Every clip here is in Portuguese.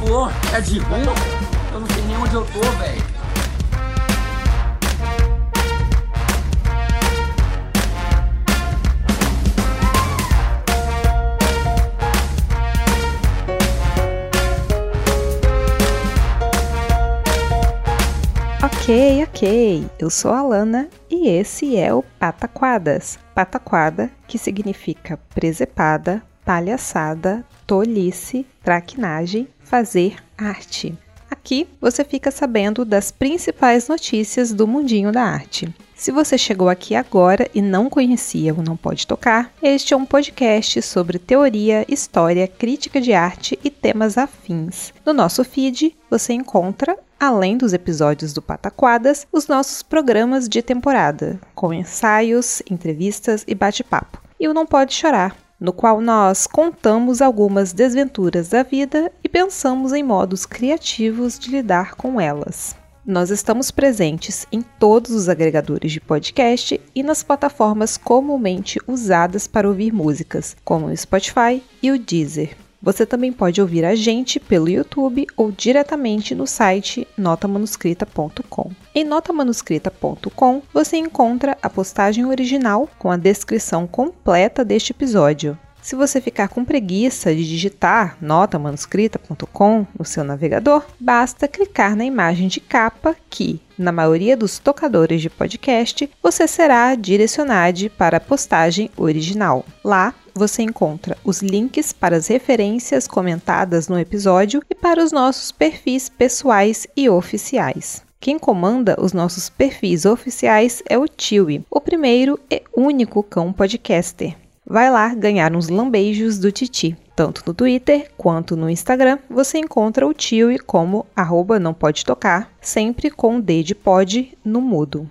Bom. É de rua? Eu não sei nem onde eu tô, velho. Ok, ok. Eu sou a Lana e esse é o Pataquadas. Pataquada, que significa presepada, palhaçada, tolice, traquinagem, fazer arte. Aqui você fica sabendo das principais notícias do mundinho da arte. Se você chegou aqui agora e não conhecia o Não Pode Tocar, este é um podcast sobre teoria, história, crítica de arte e temas afins. No nosso feed você encontra além dos episódios do Pataquadas, os nossos programas de temporada, com ensaios, entrevistas e bate-papo. E o Não Pode Chorar, no qual nós contamos algumas desventuras da vida e pensamos em modos criativos de lidar com elas. Nós estamos presentes em todos os agregadores de podcast e nas plataformas comumente usadas para ouvir músicas, como o Spotify e o Deezer. Você também pode ouvir a gente pelo YouTube ou diretamente no site notamanuscrita.com. Em notamanuscrita.com você encontra a postagem original com a descrição completa deste episódio. Se você ficar com preguiça de digitar notamanuscrita.com no seu navegador, basta clicar na imagem de capa que, na maioria dos tocadores de podcast, você será direcionado para a postagem original. Lá você encontra os links para as referências comentadas no episódio e para os nossos perfis pessoais e oficiais. Quem comanda os nossos perfis oficiais é o Tiwi, o primeiro e único cão podcaster. Vai lá ganhar uns lambeijos do Titi. Tanto no Twitter quanto no Instagram, você encontra o Tiwi como arroba não pode tocar, sempre com D de pod no mudo.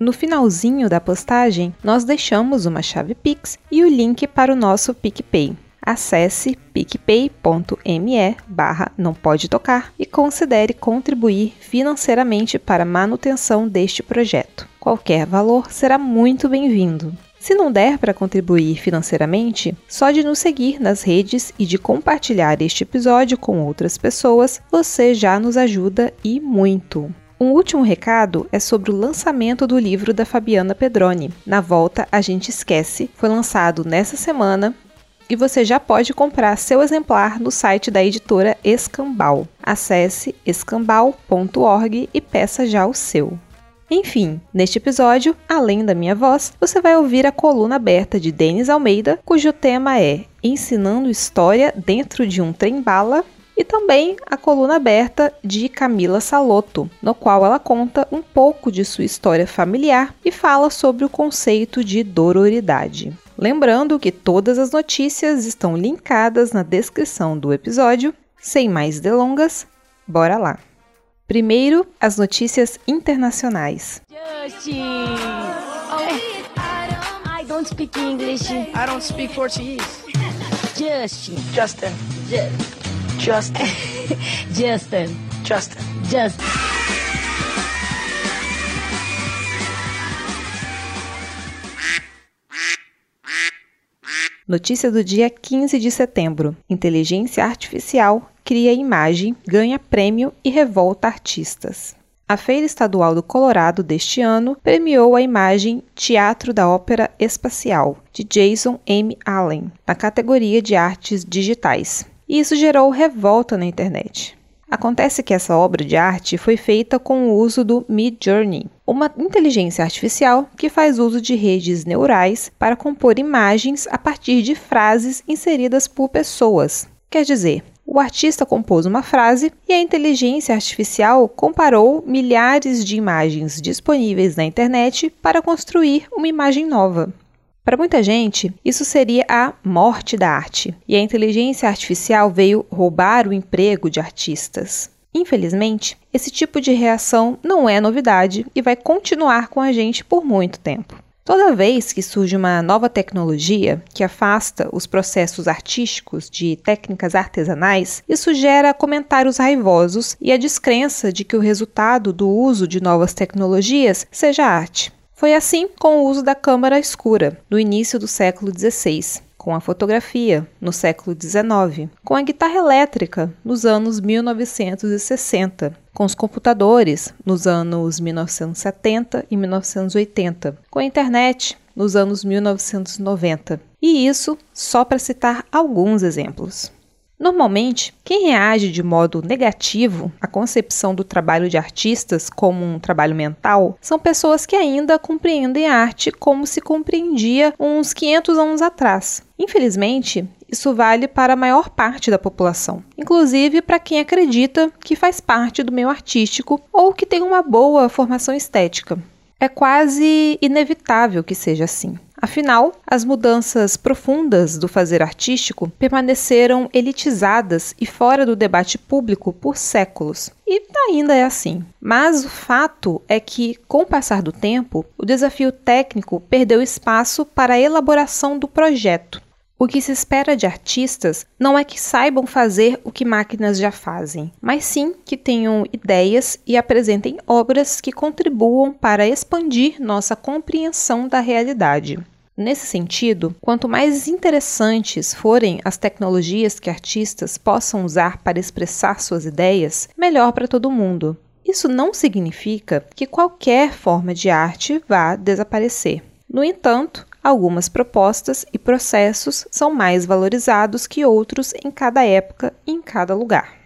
No finalzinho da postagem, nós deixamos uma chave Pix e o link para o nosso PicPay. Acesse picpay.me barra não pode tocar e considere contribuir financeiramente para a manutenção deste projeto. Qualquer valor será muito bem-vindo. Se não der para contribuir financeiramente, só de nos seguir nas redes e de compartilhar este episódio com outras pessoas, você já nos ajuda e muito. Um último recado é sobre o lançamento do livro da Fabiana Pedroni. Na volta, a gente esquece. Foi lançado nessa semana e você já pode comprar seu exemplar no site da editora Escambau. Acesse escambau.org e peça já o seu. Enfim, neste episódio, além da minha voz, você vai ouvir a coluna aberta de Denis Almeida, cujo tema é Ensinando História dentro de um trem-bala e também a coluna aberta de Camila Salotto, no qual ela conta um pouco de sua história familiar e fala sobre o conceito de dororidade. Lembrando que todas as notícias estão linkadas na descrição do episódio. Sem mais delongas, bora lá! Primeiro, as notícias internacionais. Justin! Oh, I don't speak English. I don't speak Portuguese. Justin. Justin. Ju- Justin. Justin. Justin. Justin. Notícia do dia 15 de setembro: Inteligência artificial cria imagem, ganha prêmio e revolta artistas. A Feira Estadual do Colorado deste ano premiou a imagem Teatro da Ópera Espacial, de Jason M. Allen, na categoria de artes digitais. E isso gerou revolta na internet. Acontece que essa obra de arte foi feita com o uso do Midjourney, uma inteligência artificial que faz uso de redes neurais para compor imagens a partir de frases inseridas por pessoas. Quer dizer, o artista compôs uma frase e a inteligência artificial comparou milhares de imagens disponíveis na internet para construir uma imagem nova. Para muita gente, isso seria a morte da arte, e a inteligência artificial veio roubar o emprego de artistas. Infelizmente, esse tipo de reação não é novidade e vai continuar com a gente por muito tempo. Toda vez que surge uma nova tecnologia que afasta os processos artísticos de técnicas artesanais, isso gera comentários raivosos e a descrença de que o resultado do uso de novas tecnologias seja arte. Foi assim com o uso da câmara escura, no início do século XVI com a fotografia, no século XIX, com a guitarra elétrica, nos anos 1960, com os computadores, nos anos 1970 e 1980, com a internet, nos anos 1990. E isso só para citar alguns exemplos. Normalmente, quem reage de modo negativo à concepção do trabalho de artistas como um trabalho mental são pessoas que ainda compreendem a arte como se compreendia uns 500 anos atrás. Infelizmente, isso vale para a maior parte da população, inclusive para quem acredita que faz parte do meio artístico ou que tem uma boa formação estética. É quase inevitável que seja assim. Afinal, as mudanças profundas do fazer artístico permaneceram elitizadas e fora do debate público por séculos. E ainda é assim. Mas o fato é que, com o passar do tempo, o desafio técnico perdeu espaço para a elaboração do projeto. O que se espera de artistas não é que saibam fazer o que máquinas já fazem, mas sim que tenham ideias e apresentem obras que contribuam para expandir nossa compreensão da realidade. Nesse sentido, quanto mais interessantes forem as tecnologias que artistas possam usar para expressar suas ideias, melhor para todo mundo. Isso não significa que qualquer forma de arte vá desaparecer. No entanto, algumas propostas e processos são mais valorizados que outros em cada época e em cada lugar.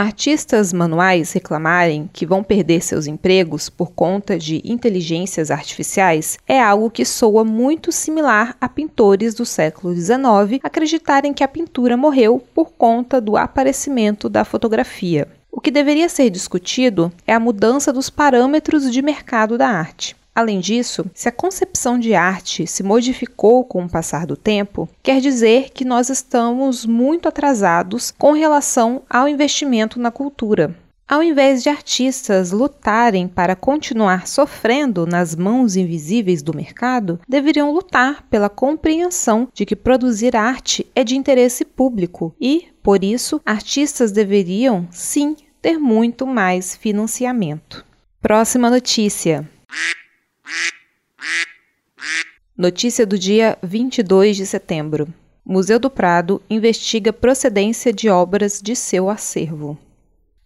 Artistas manuais reclamarem que vão perder seus empregos por conta de inteligências artificiais é algo que soa muito similar a pintores do século XIX acreditarem que a pintura morreu por conta do aparecimento da fotografia. O que deveria ser discutido é a mudança dos parâmetros de mercado da arte. Além disso, se a concepção de arte se modificou com o passar do tempo, quer dizer que nós estamos muito atrasados com relação ao investimento na cultura. Ao invés de artistas lutarem para continuar sofrendo nas mãos invisíveis do mercado, deveriam lutar pela compreensão de que produzir arte é de interesse público e, por isso, artistas deveriam, sim, ter muito mais financiamento. Próxima notícia. Notícia do dia 22 de setembro. Museu do Prado investiga procedência de obras de seu acervo.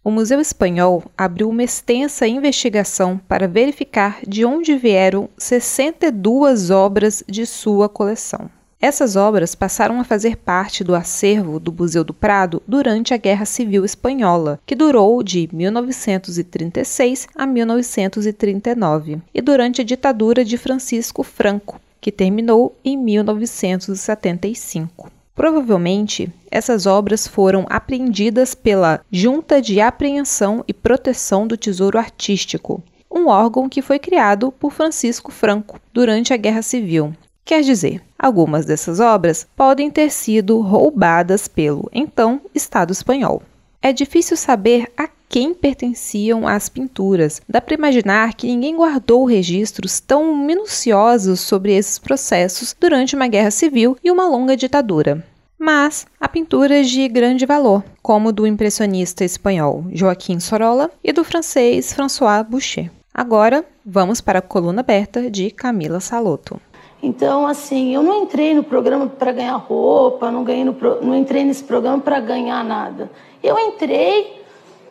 O Museu Espanhol abriu uma extensa investigação para verificar de onde vieram 62 obras de sua coleção. Essas obras passaram a fazer parte do acervo do Museu do Prado durante a Guerra Civil Espanhola, que durou de 1936 a 1939, e durante a ditadura de Francisco Franco, que terminou em 1975. Provavelmente, essas obras foram apreendidas pela Junta de Apreensão e Proteção do Tesouro Artístico, um órgão que foi criado por Francisco Franco durante a Guerra Civil, Quer dizer, algumas dessas obras podem ter sido roubadas pelo então Estado espanhol. É difícil saber a quem pertenciam as pinturas. Dá para imaginar que ninguém guardou registros tão minuciosos sobre esses processos durante uma guerra civil e uma longa ditadura. Mas há pinturas de grande valor, como do impressionista espanhol Joaquim Sorolla e do francês François Boucher. Agora, vamos para a coluna aberta de Camila Saloto. Então, assim, eu não entrei no programa para ganhar roupa, não, ganhei no, não entrei nesse programa para ganhar nada. Eu entrei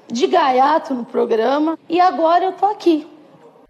de gaiato no programa e agora eu tô aqui.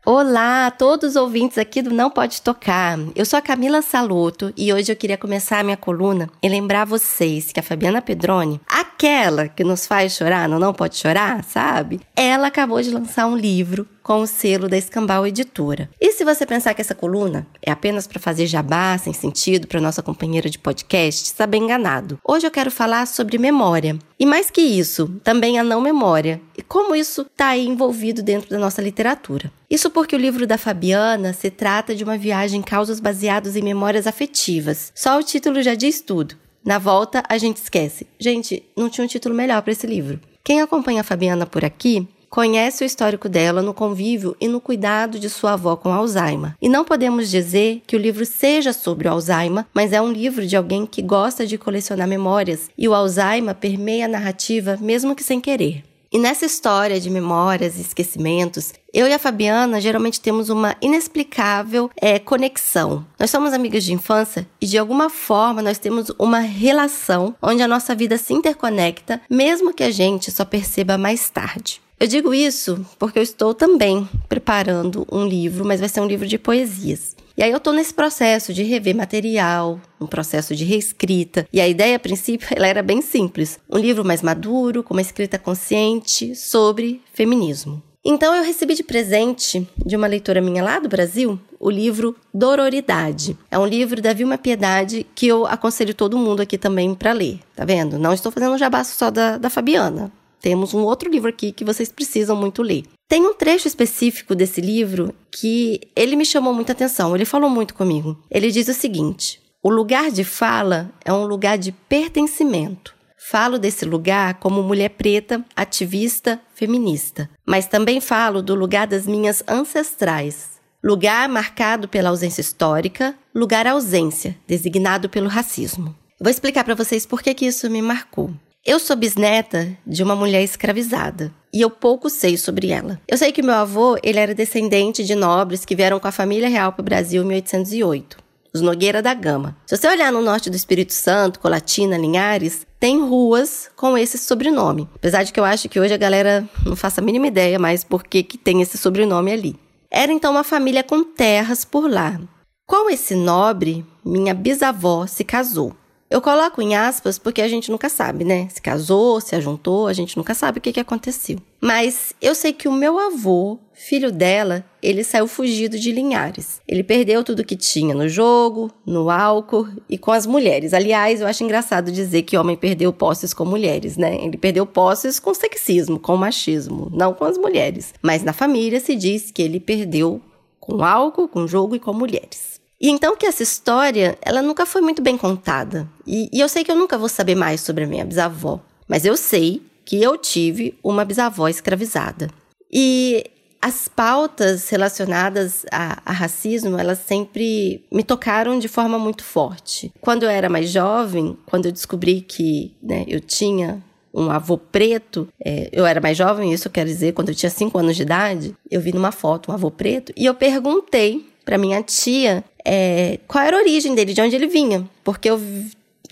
Olá a todos os ouvintes aqui do Não Pode Tocar. Eu sou a Camila Saloto e hoje eu queria começar a minha coluna e lembrar vocês que a Fabiana Pedroni, aquela que nos faz chorar, não, não pode chorar, sabe? Ela acabou de lançar um livro com o selo da Escambau Editora. E se você pensar que essa coluna é apenas para fazer jabá sem sentido para nossa companheira de podcast, está bem enganado. Hoje eu quero falar sobre memória. E mais que isso, também a não memória. E como isso está envolvido dentro da nossa literatura. Isso porque o livro da Fabiana se trata de uma viagem em causas baseados em memórias afetivas. Só o título já diz tudo. Na volta, a gente esquece. Gente, não tinha um título melhor para esse livro. Quem acompanha a Fabiana por aqui conhece o histórico dela no convívio e no cuidado de sua avó com Alzheimer. E não podemos dizer que o livro seja sobre o Alzheimer, mas é um livro de alguém que gosta de colecionar memórias e o Alzheimer permeia a narrativa mesmo que sem querer. E nessa história de memórias e esquecimentos, eu e a Fabiana geralmente temos uma inexplicável é, conexão. Nós somos amigas de infância e de alguma forma nós temos uma relação onde a nossa vida se interconecta, mesmo que a gente só perceba mais tarde. Eu digo isso porque eu estou também preparando um livro, mas vai ser um livro de poesias. E aí eu tô nesse processo de rever material, um processo de reescrita. E a ideia, a princípio, ela era bem simples. Um livro mais maduro, com uma escrita consciente sobre feminismo. Então eu recebi de presente de uma leitora minha lá do Brasil o livro Dororidade. É um livro da Vilma Piedade que eu aconselho todo mundo aqui também para ler. Tá vendo? Não estou fazendo um jabaço só da, da Fabiana. Temos um outro livro aqui que vocês precisam muito ler. Tem um trecho específico desse livro que ele me chamou muita atenção, ele falou muito comigo. Ele diz o seguinte: o lugar de fala é um lugar de pertencimento. Falo desse lugar como mulher preta, ativista, feminista, mas também falo do lugar das minhas ancestrais. Lugar marcado pela ausência histórica, lugar ausência, designado pelo racismo. Vou explicar para vocês por que, que isso me marcou. Eu sou bisneta de uma mulher escravizada e eu pouco sei sobre ela. Eu sei que meu avô ele era descendente de nobres que vieram com a família real para o Brasil em 1808, os Nogueira da Gama. Se você olhar no norte do Espírito Santo, Colatina, Linhares, tem ruas com esse sobrenome. Apesar de que eu acho que hoje a galera não faça a mínima ideia mais por que, que tem esse sobrenome ali. Era então uma família com terras por lá. Com esse nobre, minha bisavó se casou. Eu coloco em aspas porque a gente nunca sabe, né? Se casou, se ajuntou, a gente nunca sabe o que, que aconteceu. Mas eu sei que o meu avô, filho dela, ele saiu fugido de Linhares. Ele perdeu tudo que tinha no jogo, no álcool e com as mulheres. Aliás, eu acho engraçado dizer que homem perdeu posses com mulheres, né? Ele perdeu posses com sexismo, com machismo, não com as mulheres. Mas na família se diz que ele perdeu com álcool, com jogo e com mulheres. E então que essa história, ela nunca foi muito bem contada. E, e eu sei que eu nunca vou saber mais sobre a minha bisavó. Mas eu sei que eu tive uma bisavó escravizada. E as pautas relacionadas a, a, racismo, elas sempre me tocaram de forma muito forte. Quando eu era mais jovem, quando eu descobri que né, eu tinha um avô preto, é, eu era mais jovem, isso quer dizer, quando eu tinha 5 anos de idade, eu vi numa foto um avô preto e eu perguntei para minha tia é, qual era a origem dele, de onde ele vinha. Porque eu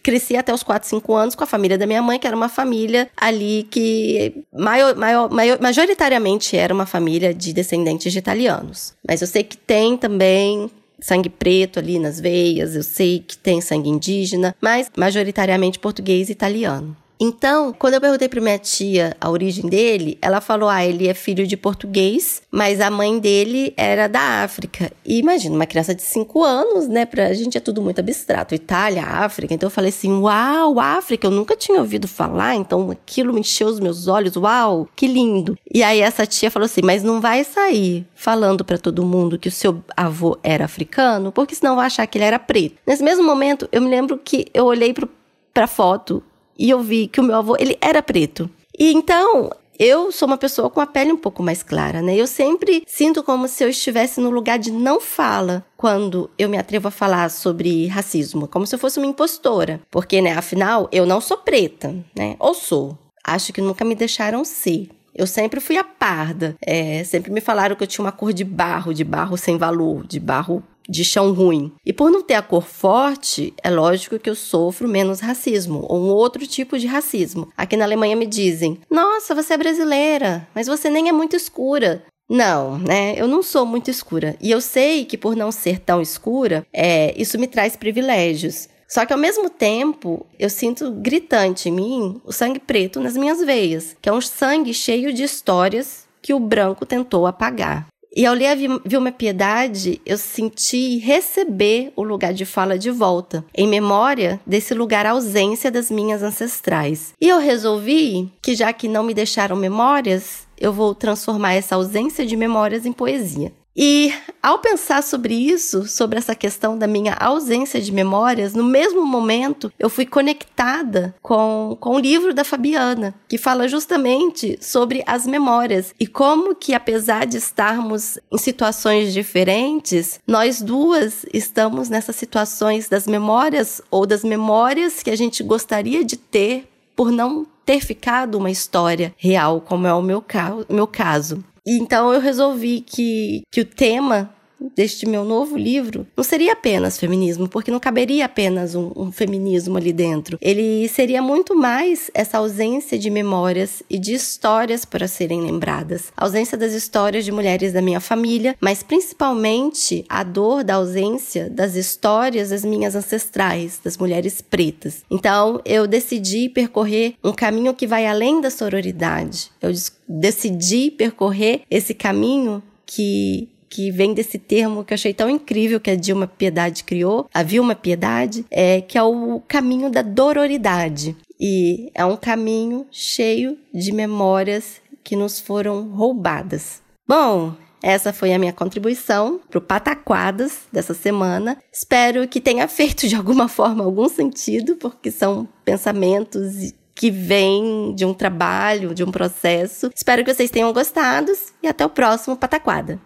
cresci até os 4, 5 anos com a família da minha mãe, que era uma família ali que maior, maior, maior, majoritariamente era uma família de descendentes de italianos. Mas eu sei que tem também sangue preto ali nas veias, eu sei que tem sangue indígena, mas majoritariamente português e italiano. Então, quando eu perguntei para minha tia a origem dele, ela falou: ah, ele é filho de português, mas a mãe dele era da África. E imagina, uma criança de 5 anos, né? Pra gente é tudo muito abstrato. Itália, África. Então eu falei assim: uau, África, eu nunca tinha ouvido falar, então aquilo me encheu os meus olhos, uau, que lindo. E aí essa tia falou assim: mas não vai sair falando para todo mundo que o seu avô era africano, porque senão vai achar que ele era preto. Nesse mesmo momento, eu me lembro que eu olhei pro, pra foto e eu vi que o meu avô, ele era preto. E então, eu sou uma pessoa com a pele um pouco mais clara, né? Eu sempre sinto como se eu estivesse no lugar de não fala quando eu me atrevo a falar sobre racismo, como se eu fosse uma impostora, porque, né, afinal, eu não sou preta, né? Ou sou. Acho que nunca me deixaram ser. Eu sempre fui a parda. É, sempre me falaram que eu tinha uma cor de barro, de barro sem valor, de barro de chão ruim. E por não ter a cor forte, é lógico que eu sofro menos racismo, ou um outro tipo de racismo. Aqui na Alemanha me dizem: Nossa, você é brasileira, mas você nem é muito escura. Não, né? Eu não sou muito escura. E eu sei que por não ser tão escura, é, isso me traz privilégios. Só que ao mesmo tempo, eu sinto gritante em mim o sangue preto nas minhas veias, que é um sangue cheio de histórias que o branco tentou apagar. E ao ler a Vilma Piedade, eu senti receber o lugar de fala de volta, em memória desse lugar ausência das minhas ancestrais. E eu resolvi que, já que não me deixaram memórias, eu vou transformar essa ausência de memórias em poesia. E ao pensar sobre isso, sobre essa questão da minha ausência de memórias, no mesmo momento eu fui conectada com, com o livro da Fabiana, que fala justamente sobre as memórias e como que, apesar de estarmos em situações diferentes, nós duas estamos nessas situações das memórias ou das memórias que a gente gostaria de ter por não ter ficado uma história real, como é o meu, ca meu caso. Então eu resolvi que, que o tema deste meu novo livro não seria apenas feminismo, porque não caberia apenas um, um, feminismo ali dentro. Ele seria muito mais essa ausência de memórias e de histórias para serem lembradas. A ausência das histórias de mulheres da minha família, mas principalmente a dor da ausência das histórias das minhas ancestrais, das mulheres pretas. Então eu decidi percorrer um caminho que vai além da sororidade. Eu decidi percorrer esse caminho que que vem desse termo que eu achei tão incrível que a Dilma Piedade criou, a Vilma Piedade, é, que é o caminho da dororidade. E é um caminho cheio de memórias que nos foram roubadas. Bom, essa foi a minha contribuição para o Pataquadas dessa semana. Espero que tenha feito de alguma forma algum sentido, porque são pensamentos que vêm de um trabalho, de um processo. Espero que vocês tenham gostado e até o próximo Pataquada.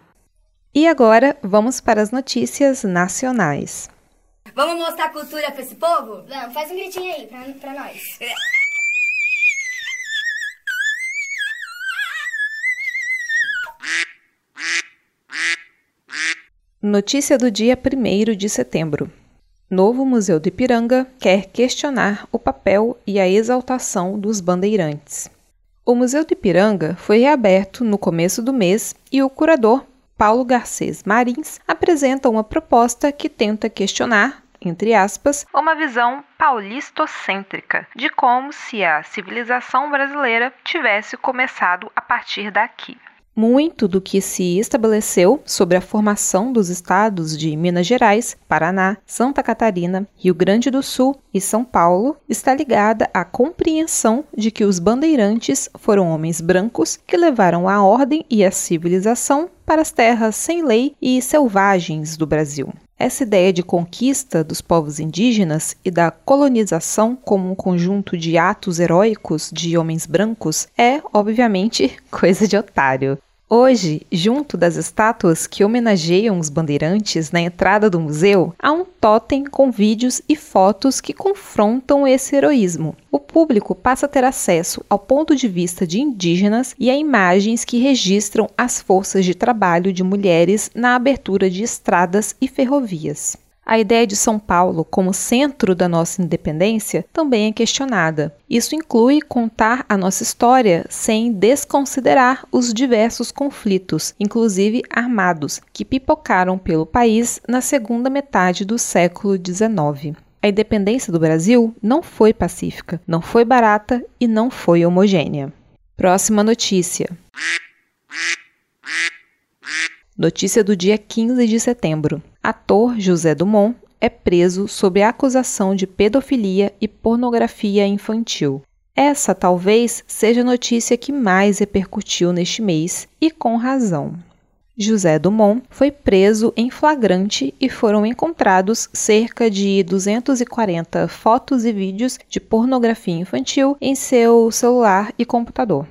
E agora vamos para as notícias nacionais. Vamos mostrar cultura para esse povo? Não, faz um gritinho aí pra nós. Notícia do dia 1 de setembro. Novo Museu do Ipiranga quer questionar o papel e a exaltação dos bandeirantes. O Museu do Ipiranga foi reaberto no começo do mês e o curador Paulo Garcês Marins apresenta uma proposta que tenta questionar, entre aspas, uma visão paulistocêntrica de como se a civilização brasileira tivesse começado a partir daqui. Muito do que se estabeleceu sobre a formação dos estados de Minas Gerais, Paraná, Santa Catarina, Rio Grande do Sul e São Paulo está ligada à compreensão de que os bandeirantes foram homens brancos que levaram a ordem e a civilização para as terras sem lei e selvagens do Brasil. Essa ideia de conquista dos povos indígenas e da colonização como um conjunto de atos heróicos de homens brancos é, obviamente, coisa de otário. Hoje, junto das estátuas que homenageiam os bandeirantes na entrada do museu, há um totem com vídeos e fotos que confrontam esse heroísmo. O público passa a ter acesso ao ponto de vista de indígenas e a imagens que registram as forças de trabalho de mulheres na abertura de estradas e ferrovias. A ideia de São Paulo como centro da nossa independência também é questionada. Isso inclui contar a nossa história sem desconsiderar os diversos conflitos, inclusive armados, que pipocaram pelo país na segunda metade do século XIX. A independência do Brasil não foi pacífica, não foi barata e não foi homogênea. Próxima notícia. Notícia do dia 15 de setembro. Ator José Dumont é preso sob a acusação de pedofilia e pornografia infantil. Essa talvez seja a notícia que mais repercutiu neste mês, e com razão. José Dumont foi preso em flagrante e foram encontrados cerca de 240 fotos e vídeos de pornografia infantil em seu celular e computador.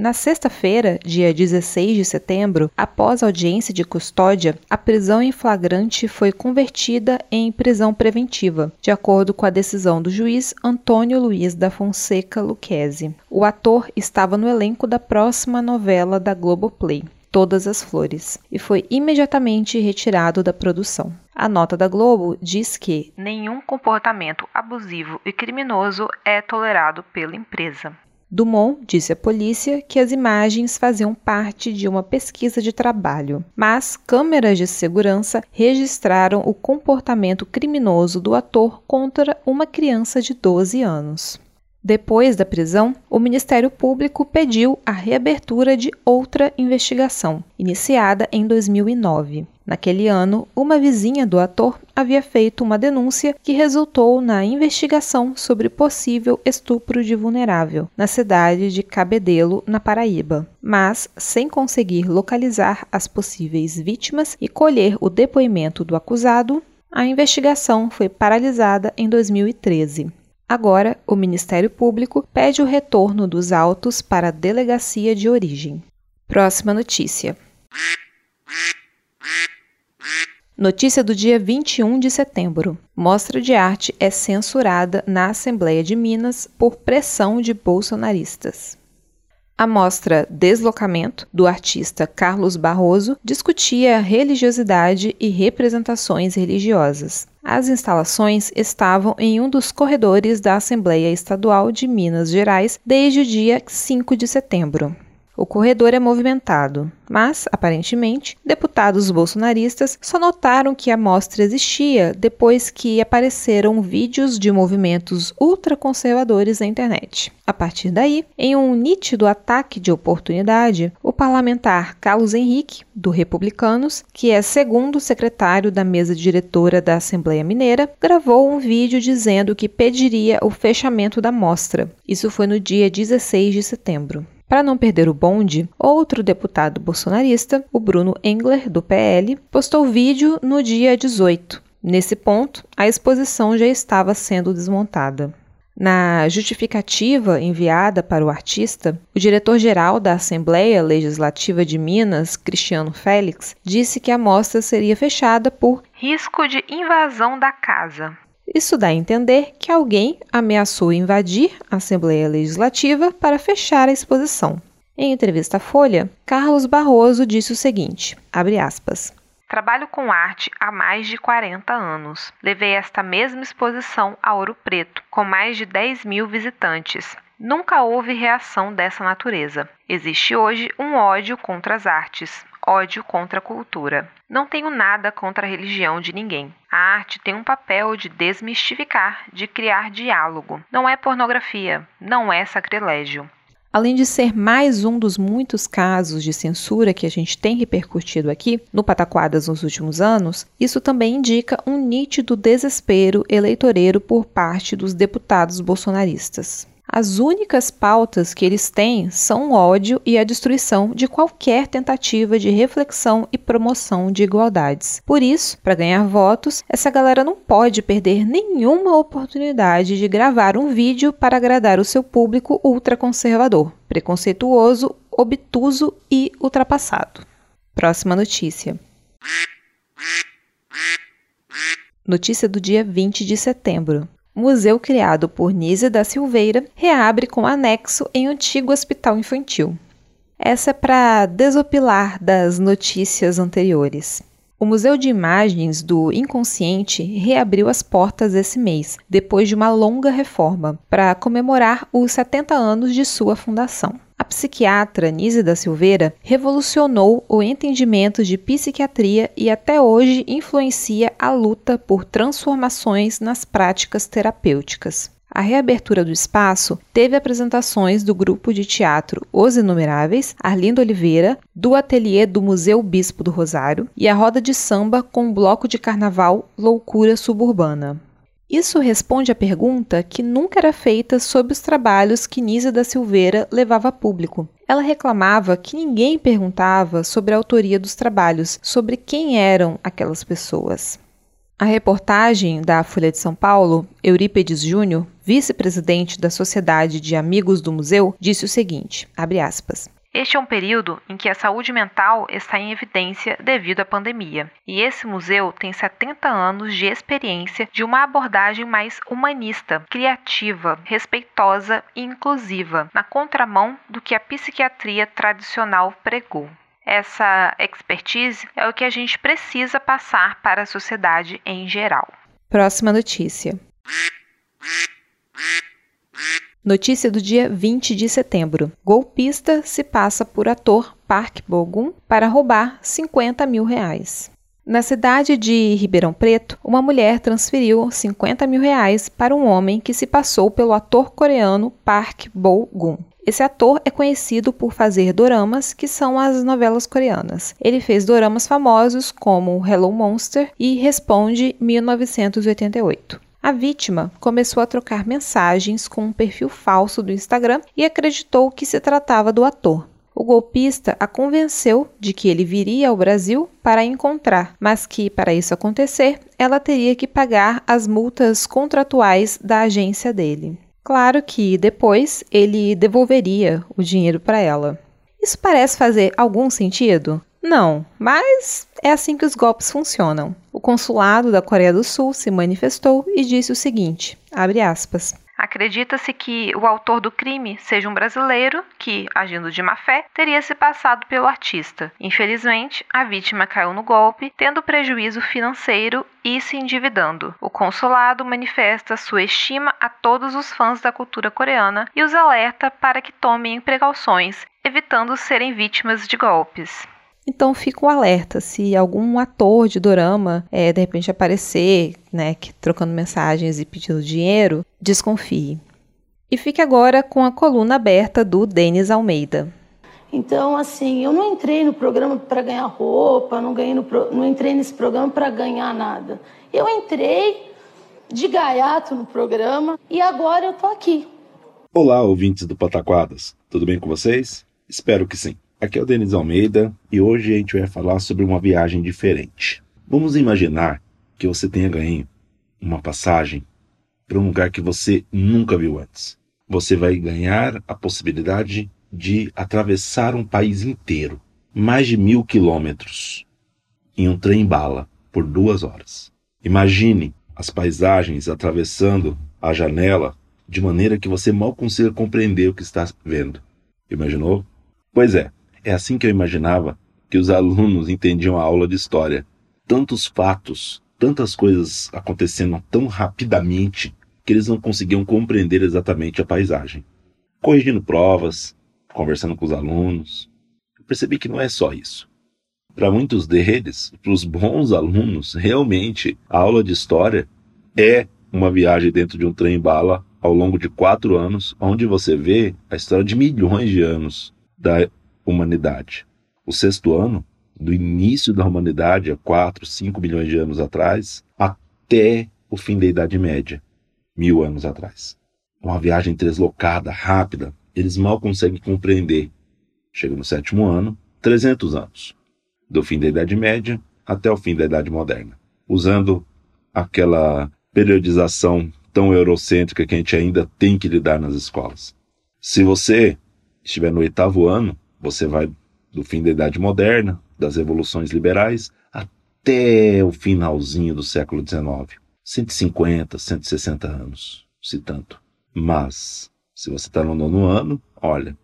Na sexta-feira, dia 16 de setembro, após audiência de custódia, a prisão em flagrante foi convertida em prisão preventiva, de acordo com a decisão do juiz Antônio Luiz da Fonseca Luquezzi. O ator estava no elenco da próxima novela da Globoplay. Todas as Flores, e foi imediatamente retirado da produção. A nota da Globo diz que nenhum comportamento abusivo e criminoso é tolerado pela empresa. Dumont disse à polícia que as imagens faziam parte de uma pesquisa de trabalho, mas câmeras de segurança registraram o comportamento criminoso do ator contra uma criança de 12 anos. Depois da prisão, o Ministério Público pediu a reabertura de outra investigação, iniciada em 2009. Naquele ano, uma vizinha do ator havia feito uma denúncia que resultou na investigação sobre possível estupro de vulnerável na cidade de Cabedelo, na Paraíba. Mas, sem conseguir localizar as possíveis vítimas e colher o depoimento do acusado, a investigação foi paralisada em 2013. Agora, o Ministério Público pede o retorno dos autos para a delegacia de origem. Próxima notícia. Notícia do dia 21 de setembro. Mostra de arte é censurada na Assembleia de Minas por pressão de bolsonaristas. A mostra Deslocamento, do artista Carlos Barroso, discutia religiosidade e representações religiosas. As instalações estavam em um dos corredores da Assembleia Estadual de Minas Gerais desde o dia 5 de setembro. O corredor é movimentado, mas, aparentemente, deputados bolsonaristas só notaram que a mostra existia depois que apareceram vídeos de movimentos ultraconservadores na internet. A partir daí, em um nítido ataque de oportunidade, o parlamentar Carlos Henrique, do Republicanos, que é segundo secretário da mesa diretora da Assembleia Mineira, gravou um vídeo dizendo que pediria o fechamento da mostra. Isso foi no dia 16 de setembro. Para não perder o bonde, outro deputado bolsonarista, o Bruno Engler, do PL, postou vídeo no dia 18. Nesse ponto, a exposição já estava sendo desmontada. Na justificativa enviada para o artista, o diretor-geral da Assembleia Legislativa de Minas, Cristiano Félix, disse que a mostra seria fechada por risco de invasão da casa. Isso dá a entender que alguém ameaçou invadir a Assembleia Legislativa para fechar a exposição. Em entrevista à Folha, Carlos Barroso disse o seguinte: aspas, Trabalho com arte há mais de 40 anos. Levei esta mesma exposição a Ouro Preto, com mais de 10 mil visitantes. Nunca houve reação dessa natureza. Existe hoje um ódio contra as artes, ódio contra a cultura. Não tenho nada contra a religião de ninguém. A arte tem um papel de desmistificar, de criar diálogo. Não é pornografia, não é sacrilégio. Além de ser mais um dos muitos casos de censura que a gente tem repercutido aqui no Pataquadas nos últimos anos, isso também indica um nítido desespero eleitoreiro por parte dos deputados bolsonaristas. As únicas pautas que eles têm são o ódio e a destruição de qualquer tentativa de reflexão e promoção de igualdades. Por isso, para ganhar votos, essa galera não pode perder nenhuma oportunidade de gravar um vídeo para agradar o seu público ultraconservador, preconceituoso, obtuso e ultrapassado. Próxima notícia. Notícia do dia 20 de setembro museu criado por Nízia da Silveira reabre com anexo em antigo hospital infantil. Essa é para desopilar das notícias anteriores. O Museu de Imagens do Inconsciente reabriu as portas esse mês, depois de uma longa reforma, para comemorar os 70 anos de sua fundação. A psiquiatra Nise da Silveira revolucionou o entendimento de psiquiatria e até hoje influencia a luta por transformações nas práticas terapêuticas. A reabertura do espaço teve apresentações do grupo de teatro Os Inumeráveis, Arlindo Oliveira, do ateliê do Museu Bispo do Rosário e a roda de samba com o bloco de carnaval Loucura Suburbana. Isso responde à pergunta que nunca era feita sobre os trabalhos que Nízia da Silveira levava a público. Ela reclamava que ninguém perguntava sobre a autoria dos trabalhos, sobre quem eram aquelas pessoas. A reportagem da Folha de São Paulo, Eurípedes Júnior, vice-presidente da Sociedade de Amigos do Museu, disse o seguinte: aspas, este é um período em que a saúde mental está em evidência devido à pandemia, e esse museu tem 70 anos de experiência de uma abordagem mais humanista, criativa, respeitosa e inclusiva, na contramão do que a psiquiatria tradicional pregou. Essa expertise é o que a gente precisa passar para a sociedade em geral. Próxima notícia. Notícia do dia 20 de setembro. Golpista se passa por ator Park Bogum para roubar 50 mil reais. Na cidade de Ribeirão Preto, uma mulher transferiu 50 mil reais para um homem que se passou pelo ator coreano Park Bo-gum. Esse ator é conhecido por fazer doramas, que são as novelas coreanas. Ele fez doramas famosos como Hello Monster e Responde 1988. A vítima começou a trocar mensagens com um perfil falso do Instagram e acreditou que se tratava do ator. O golpista a convenceu de que ele viria ao Brasil para a encontrar, mas que, para isso acontecer, ela teria que pagar as multas contratuais da agência dele. Claro que depois ele devolveria o dinheiro para ela. Isso parece fazer algum sentido? Não, mas é assim que os golpes funcionam. O consulado da Coreia do Sul se manifestou e disse o seguinte: aspas. Acredita-se que o autor do crime seja um brasileiro que, agindo de má fé, teria se passado pelo artista. Infelizmente, a vítima caiu no golpe, tendo prejuízo financeiro e se endividando. O consulado manifesta sua estima a todos os fãs da cultura coreana e os alerta para que tomem precauções, evitando serem vítimas de golpes. Então fica um alerta se algum ator de dorama é, de repente aparecer, né, que, trocando mensagens e pedindo dinheiro, desconfie. E fique agora com a coluna aberta do Denis Almeida. Então, assim, eu não entrei no programa para ganhar roupa, não, ganhei no pro... não entrei nesse programa para ganhar nada. Eu entrei de gaiato no programa e agora eu tô aqui. Olá, ouvintes do Pataquadas. Tudo bem com vocês? Espero que sim. Aqui é o Denis Almeida e hoje a gente vai falar sobre uma viagem diferente. Vamos imaginar que você tenha ganho uma passagem para um lugar que você nunca viu antes. Você vai ganhar a possibilidade de atravessar um país inteiro, mais de mil quilômetros, em um trem-bala por duas horas. Imagine as paisagens atravessando a janela de maneira que você mal consiga compreender o que está vendo. Imaginou? Pois é, é assim que eu imaginava que os alunos entendiam a aula de história. Tantos fatos, tantas coisas acontecendo tão rapidamente que eles não conseguiam compreender exatamente a paisagem. Corrigindo provas, conversando com os alunos, eu percebi que não é só isso. Para muitos deles, para os bons alunos, realmente a aula de história é uma viagem dentro de um trem-bala ao longo de quatro anos, onde você vê a história de milhões de anos da humanidade. O sexto ano, do início da humanidade, há 4, 5 milhões de anos atrás, até o fim da Idade Média, mil anos atrás. Uma viagem deslocada, rápida, eles mal conseguem compreender. Chega no sétimo ano, 300 anos, do fim da Idade Média até o fim da Idade Moderna, usando aquela periodização tão eurocêntrica que a gente ainda tem que lidar nas escolas. Se você estiver no oitavo ano, você vai do fim da Idade Moderna, das revoluções liberais, até o finalzinho do século XIX. 150, 160 anos, se tanto. Mas, se você está no nono ano, olha,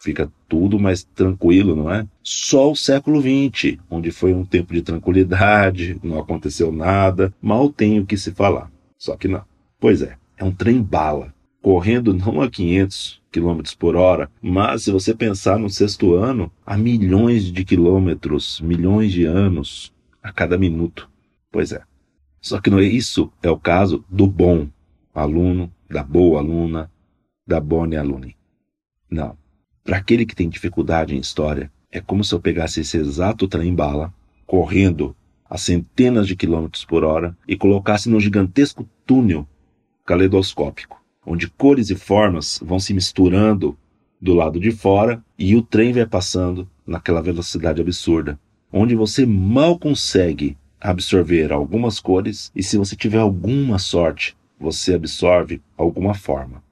fica tudo mais tranquilo, não é? Só o século XX, onde foi um tempo de tranquilidade, não aconteceu nada, mal tem o que se falar. Só que não. Pois é, é um trem bala, correndo não a 500, km por hora, mas se você pensar no sexto ano, há milhões de quilômetros, milhões de anos a cada minuto. Pois é. Só que não é isso é o caso do bom aluno, da boa aluna, da bone alune. Não. Para aquele que tem dificuldade em história, é como se eu pegasse esse exato trem-bala, correndo a centenas de quilômetros por hora, e colocasse num gigantesco túnel caleidoscópico onde cores e formas vão se misturando do lado de fora e o trem vai passando naquela velocidade absurda, onde você mal consegue absorver algumas cores e se você tiver alguma sorte, você absorve alguma forma.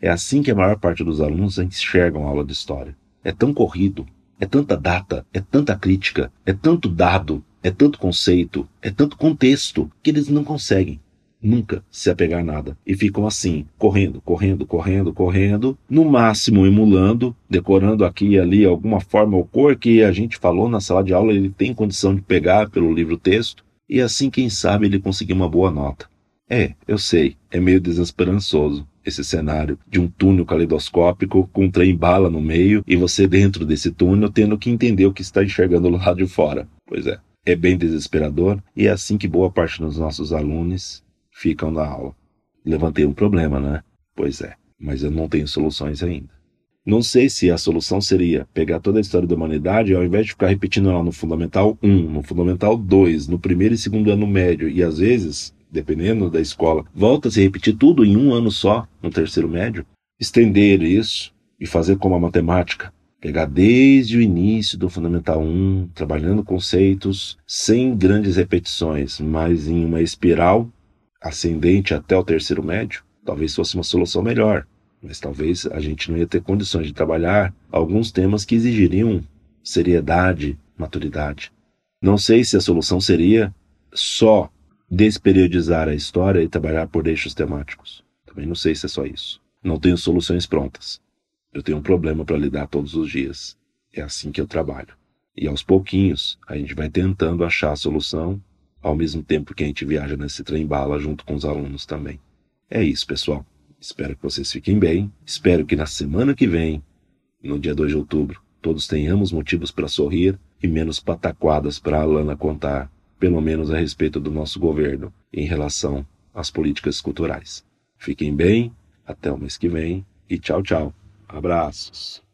É assim que a maior parte dos alunos enxergam a aula de história. É tão corrido, é tanta data, é tanta crítica, é tanto dado, é tanto conceito, é tanto contexto que eles não conseguem nunca se apegar a nada. E ficam assim, correndo, correndo, correndo, correndo, no máximo emulando, decorando aqui e ali alguma forma ou cor que a gente falou na sala de aula, ele tem condição de pegar pelo livro texto, e assim, quem sabe, ele conseguir uma boa nota. É, eu sei, é meio desesperançoso esse cenário de um túnel caleidoscópico com um trem bala no meio e você dentro desse túnel tendo que entender o que está enxergando lá de fora. Pois é, é bem desesperador e é assim que boa parte dos nossos alunos ficam na aula. Levantei um problema, né? Pois é, mas eu não tenho soluções ainda. Não sei se a solução seria pegar toda a história da humanidade e ao invés de ficar repetindo ela no Fundamental 1, no Fundamental 2, no primeiro e segundo ano médio e às vezes dependendo da escola, volta a se repetir tudo em um ano só, no terceiro médio, estender isso e fazer como a matemática, pegar desde o início do Fundamental 1, trabalhando conceitos sem grandes repetições, mas em uma espiral ascendente até o terceiro médio, talvez fosse uma solução melhor. Mas talvez a gente não ia ter condições de trabalhar alguns temas que exigiriam seriedade, maturidade. Não sei se a solução seria só desperiodizar a história e trabalhar por eixos temáticos. Também não sei se é só isso. Não tenho soluções prontas. Eu tenho um problema para lidar todos os dias. É assim que eu trabalho. E aos pouquinhos a gente vai tentando achar a solução, ao mesmo tempo que a gente viaja nesse trem bala junto com os alunos também. É isso, pessoal. Espero que vocês fiquem bem. Espero que na semana que vem, no dia 2 de outubro, todos tenhamos motivos para sorrir e menos pataquadas para a Alana contar pelo menos a respeito do nosso governo em relação às políticas culturais. Fiquem bem, até o mês que vem e tchau, tchau. Abraços.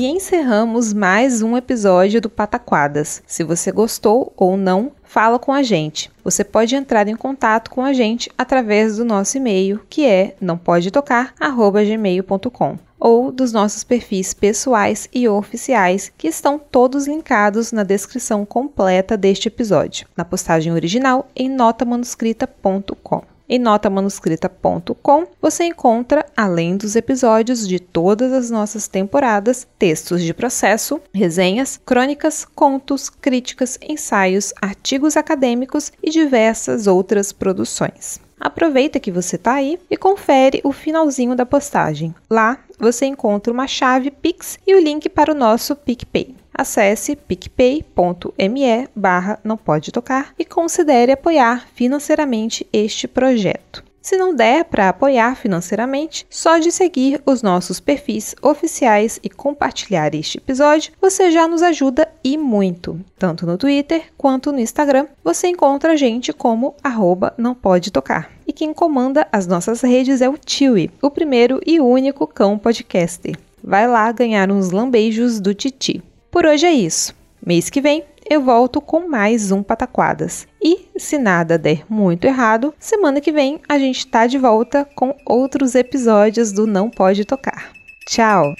E encerramos mais um episódio do Pataquadas. Se você gostou ou não, fala com a gente. Você pode entrar em contato com a gente através do nosso e-mail, que é nãopodetocar@gmail.com ou dos nossos perfis pessoais e oficiais, que estão todos linkados na descrição completa deste episódio, na postagem original em notamanuscrita.com. Em notamanuscrita.com você encontra, além dos episódios de todas as nossas temporadas, textos de processo, resenhas, crônicas, contos, críticas, ensaios, artigos acadêmicos e diversas outras produções. Aproveita que você está aí e confere o finalzinho da postagem. Lá você encontra uma chave Pix e o link para o nosso PicPay. Acesse picpay.me barra não pode tocar e considere apoiar financeiramente este projeto. Se não der para apoiar financeiramente, só de seguir os nossos perfis oficiais e compartilhar este episódio, você já nos ajuda e muito. Tanto no Twitter quanto no Instagram, você encontra a gente como arroba não pode tocar. E quem comanda as nossas redes é o Tiwi, o primeiro e único cão podcaster. Vai lá ganhar uns lambeijos do Titi. Por hoje é isso. Mês que vem eu volto com mais um Pataquadas. E, se nada der muito errado, semana que vem a gente tá de volta com outros episódios do Não Pode Tocar. Tchau!